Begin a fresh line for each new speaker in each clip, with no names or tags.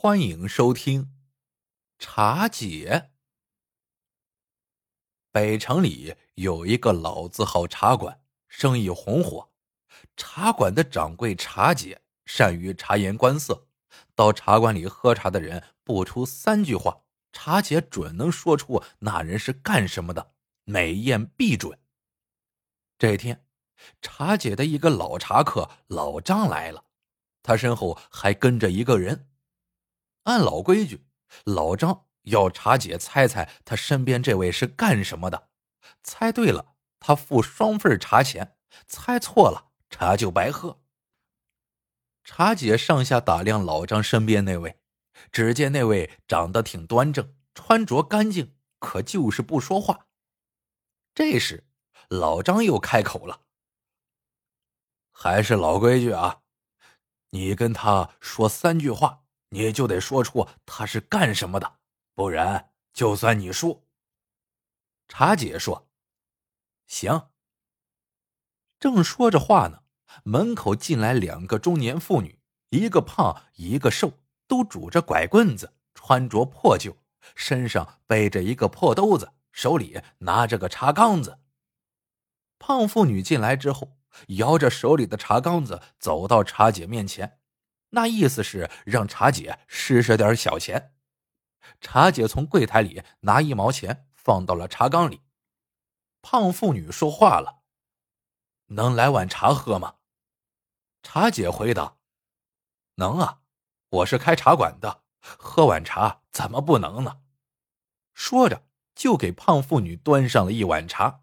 欢迎收听《茶姐》。北城里有一个老字号茶馆，生意红火。茶馆的掌柜茶姐善于察言观色，到茶馆里喝茶的人不出三句话，茶姐准能说出那人是干什么的，美艳必准。这天，茶姐的一个老茶客老张来了，他身后还跟着一个人。按老规矩，老张要茶姐猜猜他身边这位是干什么的，猜对了他付双份茶钱，猜错了茶就白喝。茶姐上下打量老张身边那位，只见那位长得挺端正，穿着干净，可就是不说话。这时，老张又开口了：“还是老规矩啊，你跟他说三句话。”你就得说出他是干什么的，不然就算你输。茶姐说：“行。”正说着话呢，门口进来两个中年妇女，一个胖，一个瘦，都拄着拐棍子，穿着破旧，身上背着一个破兜子，手里拿着个茶缸子。胖妇女进来之后，摇着手里的茶缸子，走到茶姐面前。那意思是让茶姐施舍点小钱。茶姐从柜台里拿一毛钱放到了茶缸里。胖妇女说话了：“能来碗茶喝吗？”茶姐回答：“能啊，我是开茶馆的，喝碗茶怎么不能呢？”说着就给胖妇女端上了一碗茶。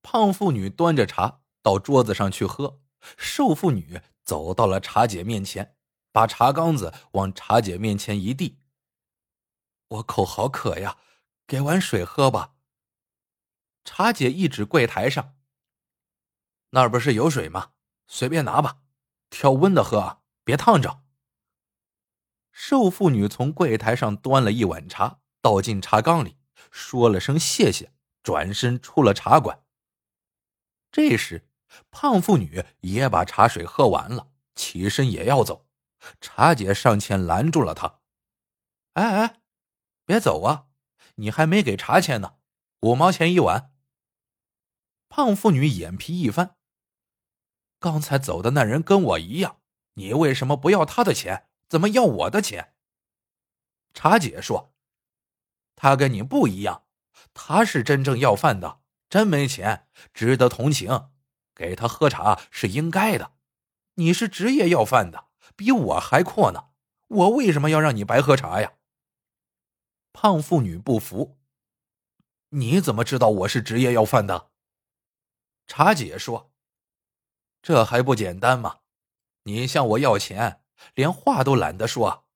胖妇女端着茶到桌子上去喝，瘦妇女。走到了茶姐面前，把茶缸子往茶姐面前一递。我口好渴呀，给碗水喝吧。茶姐一指柜台上，那儿不是有水吗？随便拿吧，挑温的喝啊，别烫着。瘦妇女从柜台上端了一碗茶，倒进茶缸里，说了声谢谢，转身出了茶馆。这时。胖妇女也把茶水喝完了，起身也要走。茶姐上前拦住了她：“哎哎，别走啊！你还没给茶钱呢，五毛钱一碗。”胖妇女眼皮一翻：“刚才走的那人跟我一样，你为什么不要他的钱，怎么要我的钱？”茶姐说：“他跟你不一样，他是真正要饭的，真没钱，值得同情。”给他喝茶是应该的，你是职业要饭的，比我还阔呢。我为什么要让你白喝茶呀？胖妇女不服。你怎么知道我是职业要饭的？茶姐说：“这还不简单吗？你向我要钱，连话都懒得说。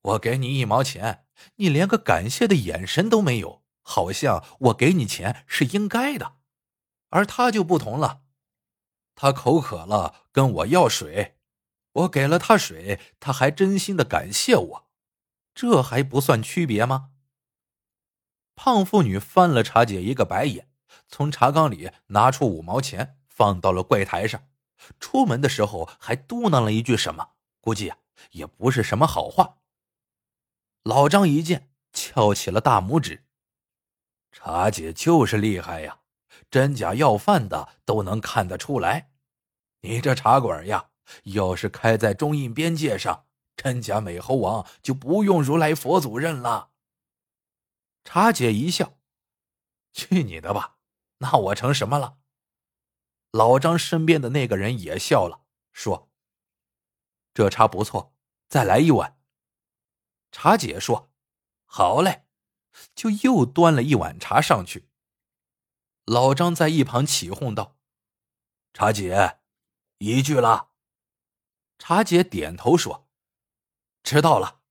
我给你一毛钱，你连个感谢的眼神都没有，好像我给你钱是应该的。而他就不同了。”他口渴了，跟我要水，我给了他水，他还真心的感谢我，这还不算区别吗？胖妇女翻了茶姐一个白眼，从茶缸里拿出五毛钱，放到了柜台上。出门的时候还嘟囔了一句什么，估计啊也不是什么好话。老张一见，翘起了大拇指，茶姐就是厉害呀，真假要饭的都能看得出来。你这茶馆呀，要是开在中印边界上，真假美猴王就不用如来佛祖认了。茶姐一笑：“去你的吧，那我成什么了？”老张身边的那个人也笑了，说：“这茶不错，再来一碗。”茶姐说：“好嘞。”就又端了一碗茶上去。老张在一旁起哄道：“茶姐。”一句了，茶姐点头说：“知道了。”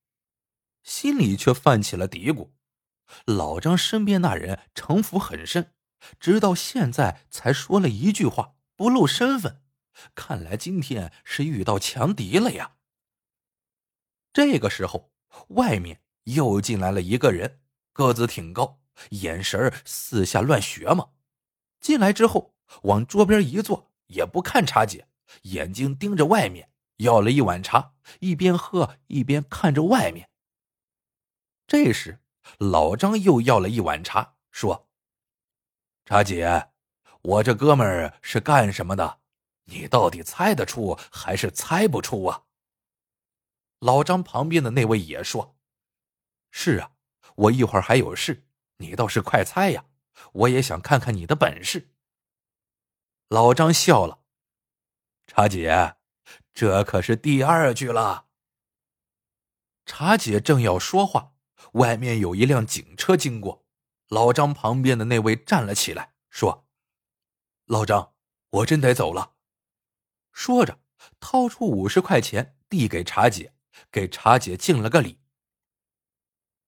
心里却泛起了嘀咕：老张身边那人城府很深，直到现在才说了一句话，不露身份。看来今天是遇到强敌了呀。这个时候，外面又进来了一个人，个子挺高，眼神四下乱学嘛。进来之后，往桌边一坐，也不看茶姐。眼睛盯着外面，要了一碗茶，一边喝一边看着外面。这时，老张又要了一碗茶，说：“茶姐，我这哥们儿是干什么的？你到底猜得出还是猜不出啊？”老张旁边的那位也说：“是啊，我一会儿还有事，你倒是快猜呀！我也想看看你的本事。”老张笑了：“茶姐，这可是第二句了。”茶姐正要说话。外面有一辆警车经过，老张旁边的那位站了起来，说：“老张，我真得走了。”说着，掏出五十块钱递给茶姐，给茶姐敬了个礼。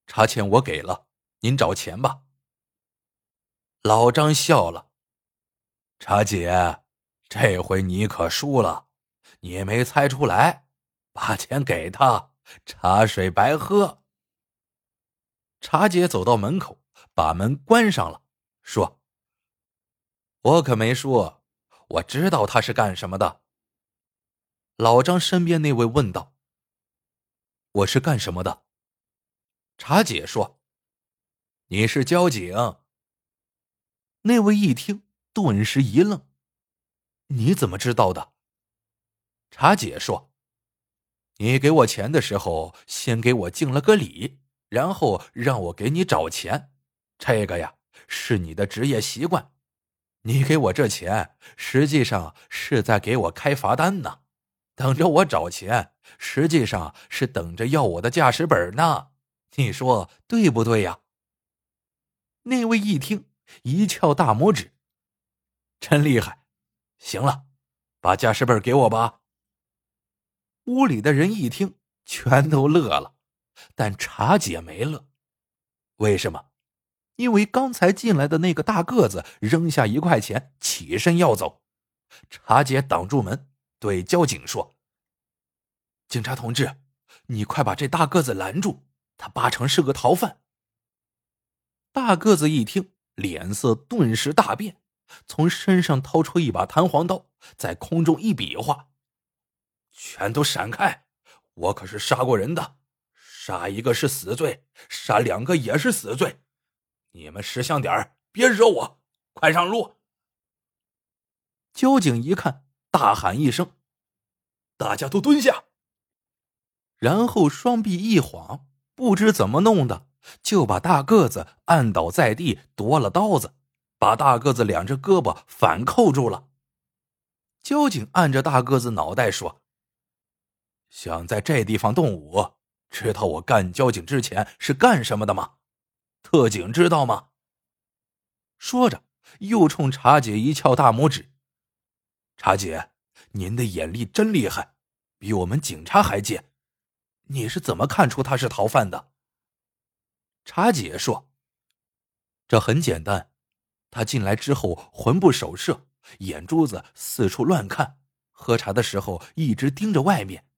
茶钱我给了，您找钱吧。老张笑了：“茶姐，这回你可输了，你没猜出来，把钱给他，茶水白喝。”茶姐走到门口，把门关上了，说：“我可没说，我知道他是干什么的。”老张身边那位问道：“我是干什么的？”茶姐说：“你是交警。”那位一听，顿时一愣：“你怎么知道的？”茶姐说：“你给我钱的时候，先给我敬了个礼。”然后让我给你找钱，这个呀是你的职业习惯。你给我这钱，实际上是在给我开罚单呢。等着我找钱，实际上是等着要我的驾驶本呢。你说对不对呀？那位一听，一翘大拇指，真厉害。行了，把驾驶本给我吧。屋里的人一听，全都乐了。但茶姐没乐，为什么？因为刚才进来的那个大个子扔下一块钱，起身要走。茶姐挡住门，对交警说：“警察同志，你快把这大个子拦住，他八成是个逃犯。”大个子一听，脸色顿时大变，从身上掏出一把弹簧刀，在空中一比划：“全都闪开！我可是杀过人的。”杀一个是死罪，杀两个也是死罪。你们识相点别惹我！快上路！交警一看，大喊一声：“大家都蹲下！”然后双臂一晃，不知怎么弄的，就把大个子按倒在地，夺了刀子，把大个子两只胳膊反扣住了。交警按着大个子脑袋说：“想在这地方动武？”知道我干交警之前是干什么的吗？特警知道吗？说着，又冲茶姐一翘大拇指。茶姐，您的眼力真厉害，比我们警察还尖。你是怎么看出他是逃犯的？茶姐说：“这很简单，他进来之后魂不守舍，眼珠子四处乱看，喝茶的时候一直盯着外面。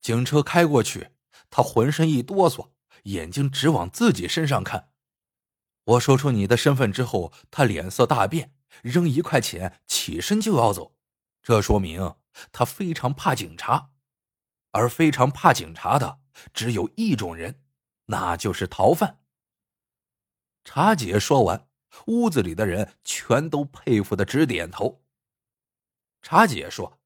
警车开过去。”他浑身一哆嗦，眼睛直往自己身上看。我说出你的身份之后，他脸色大变，扔一块钱，起身就要走。这说明他非常怕警察，而非常怕警察的只有一种人，那就是逃犯。茶姐说完，屋子里的人全都佩服的直点头。茶姐说：“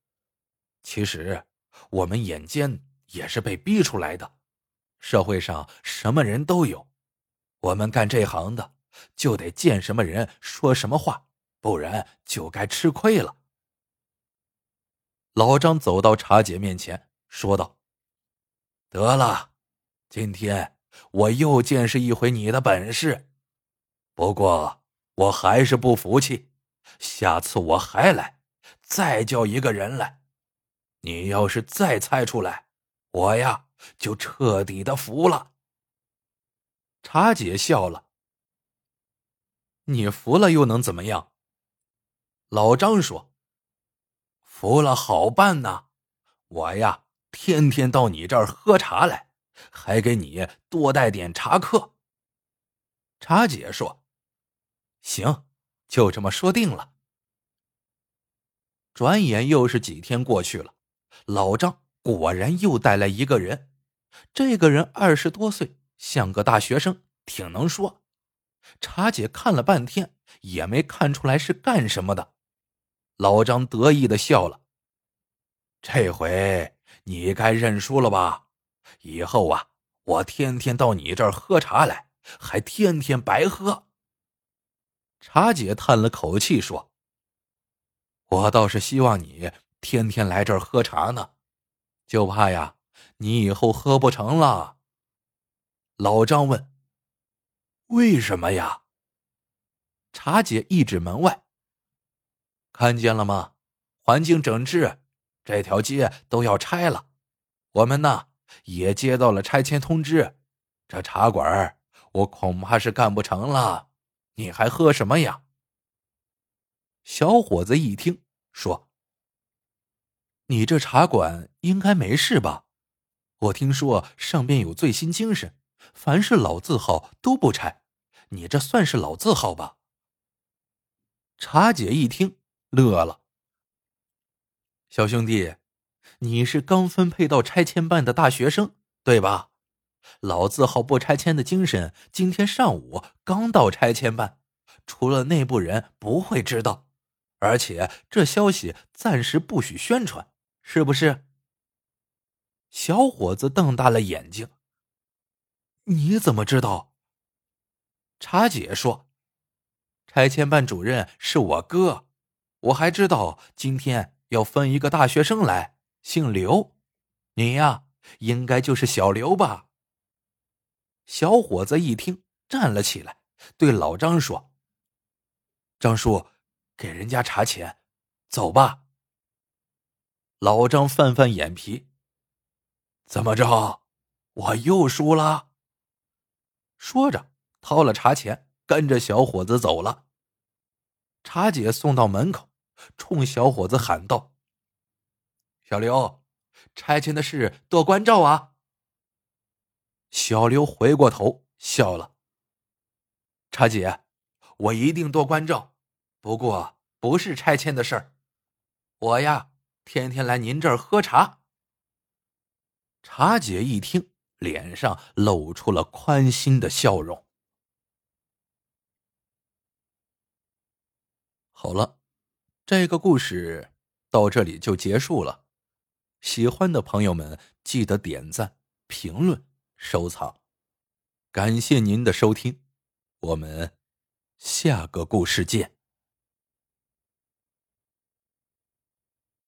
其实我们眼尖。”也是被逼出来的，社会上什么人都有，我们干这行的就得见什么人说什么话，不然就该吃亏了。老张走到茶姐面前，说道：“得了，今天我又见识一回你的本事，不过我还是不服气，下次我还来，再叫一个人来，你要是再猜出来。”我呀，就彻底的服了。茶姐笑了。你服了又能怎么样？老张说：“服了好办呐，我呀天天到你这儿喝茶来，还给你多带点茶客。”茶姐说：“行，就这么说定了。”转眼又是几天过去了，老张。果然又带来一个人。这个人二十多岁，像个大学生，挺能说。茶姐看了半天，也没看出来是干什么的。老张得意的笑了：“这回你该认输了吧？以后啊，我天天到你这儿喝茶来，还天天白喝。”茶姐叹了口气说：“我倒是希望你天天来这儿喝茶呢，就怕呀，你以后喝不成了。”老张问：“为什么呀？”茶姐一指门外：“看见了吗？环境整治，这条街都要拆了。我们呢，也接到了拆迁通知，这茶馆我恐怕是干不成了。”你还喝什么呀？小伙子一听说：“你这茶馆应该没事吧？我听说上边有最新精神，凡是老字号都不拆。你这算是老字号吧？”茶姐一听乐了：“小兄弟，你是刚分配到拆迁办的大学生，对吧？”老字号不拆迁的精神，今天上午刚到拆迁办，除了内部人不会知道，而且这消息暂时不许宣传，是不是？小伙子瞪大了眼睛。你怎么知道？茶姐说：“拆迁办主任是我哥，我还知道今天要分一个大学生来，姓刘，你呀，应该就是小刘吧？”小伙子一听，站了起来，对老张说：“张叔，给人家茶钱，走吧。”老张翻翻眼皮：“怎么着？我又输了？”说着，掏了茶钱，跟着小伙子走了。茶姐送到门口，冲小伙子喊道：“小刘，拆迁的事多关照啊！”小刘回过头笑了。茶姐，我一定多关照，不过不是拆迁的事儿。我呀，天天来您这儿喝茶。茶姐一听，脸上露出了宽心的笑容。好了，这个故事到这里就结束了。喜欢的朋友们记得点赞、评论。收藏，感谢您的收听，我们下个故事见。